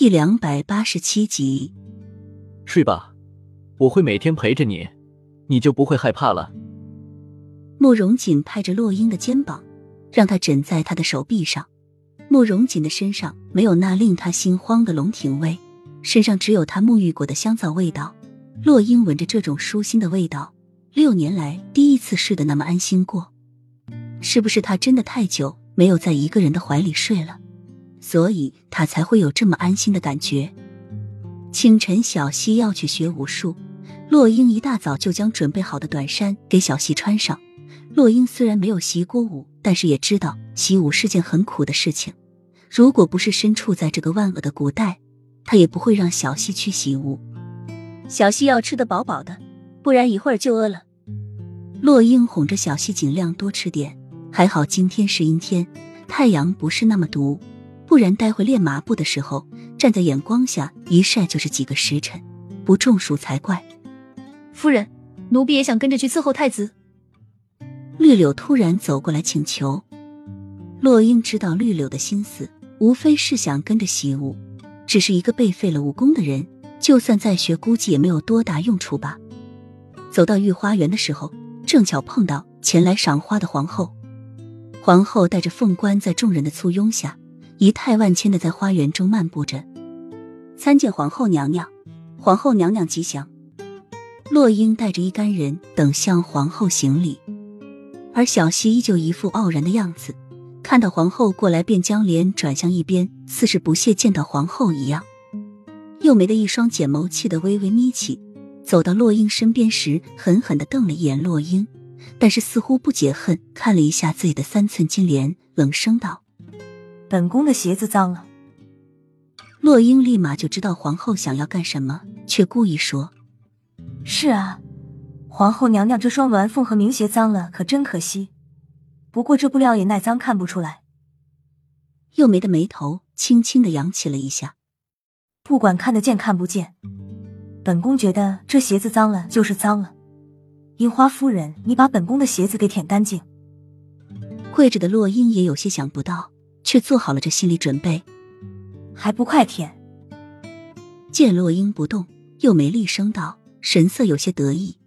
第两百八十七集。睡吧，我会每天陪着你，你就不会害怕了。慕容锦拍着洛英的肩膀，让她枕在他的手臂上。慕容锦的身上没有那令他心慌的龙庭味，身上只有他沐浴过的香皂味道。洛英闻着这种舒心的味道，六年来第一次睡得那么安心过。是不是他真的太久没有在一个人的怀里睡了，所以他才会有这么安心的感觉？清晨，小溪要去学武术，洛英一大早就将准备好的短衫给小溪穿上。洛英虽然没有习过武，但是也知道习武是件很苦的事情。如果不是身处在这个万恶的古代，他也不会让小溪去习武。小溪要吃得饱饱的，不然一会儿就饿了。洛英哄着小溪尽量多吃点。还好今天是阴天，太阳不是那么毒，不然待会练麻步的时候，站在眼光下一晒就是几个时辰，不中暑才怪。夫人，奴婢也想跟着去伺候太子。绿柳突然走过来请求，洛英知道绿柳的心思，无非是想跟着习武，只是一个被废了武功的人，就算再学，估计也没有多大用处吧。走到御花园的时候，正巧碰到前来赏花的皇后。皇后带着凤冠，在众人的簇拥下，仪态万千的在花园中漫步着。参见皇后娘娘，皇后娘娘吉祥。洛英带着一干人等向皇后行礼，而小溪依旧一副傲然的样子，看到皇后过来，便将脸转向一边，似是不屑见到皇后一样。幼梅的一双翦眸气得微微眯起，走到洛英身边时，狠狠的瞪了一眼洛英。但是似乎不解恨，看了一下自己的三寸金莲，冷声道：“本宫的鞋子脏了。”洛英立马就知道皇后想要干什么，却故意说：“是啊，皇后娘娘这双鸾凤和名鞋脏了，可真可惜。不过这布料也耐脏，看不出来。”幼梅的眉头轻轻的扬起了一下。不管看得见看不见，本宫觉得这鞋子脏了就是脏了。樱花夫人，你把本宫的鞋子给舔干净。跪着的洛英也有些想不到，却做好了这心理准备，还不快舔！见洛英不动，又没厉声道，神色有些得意。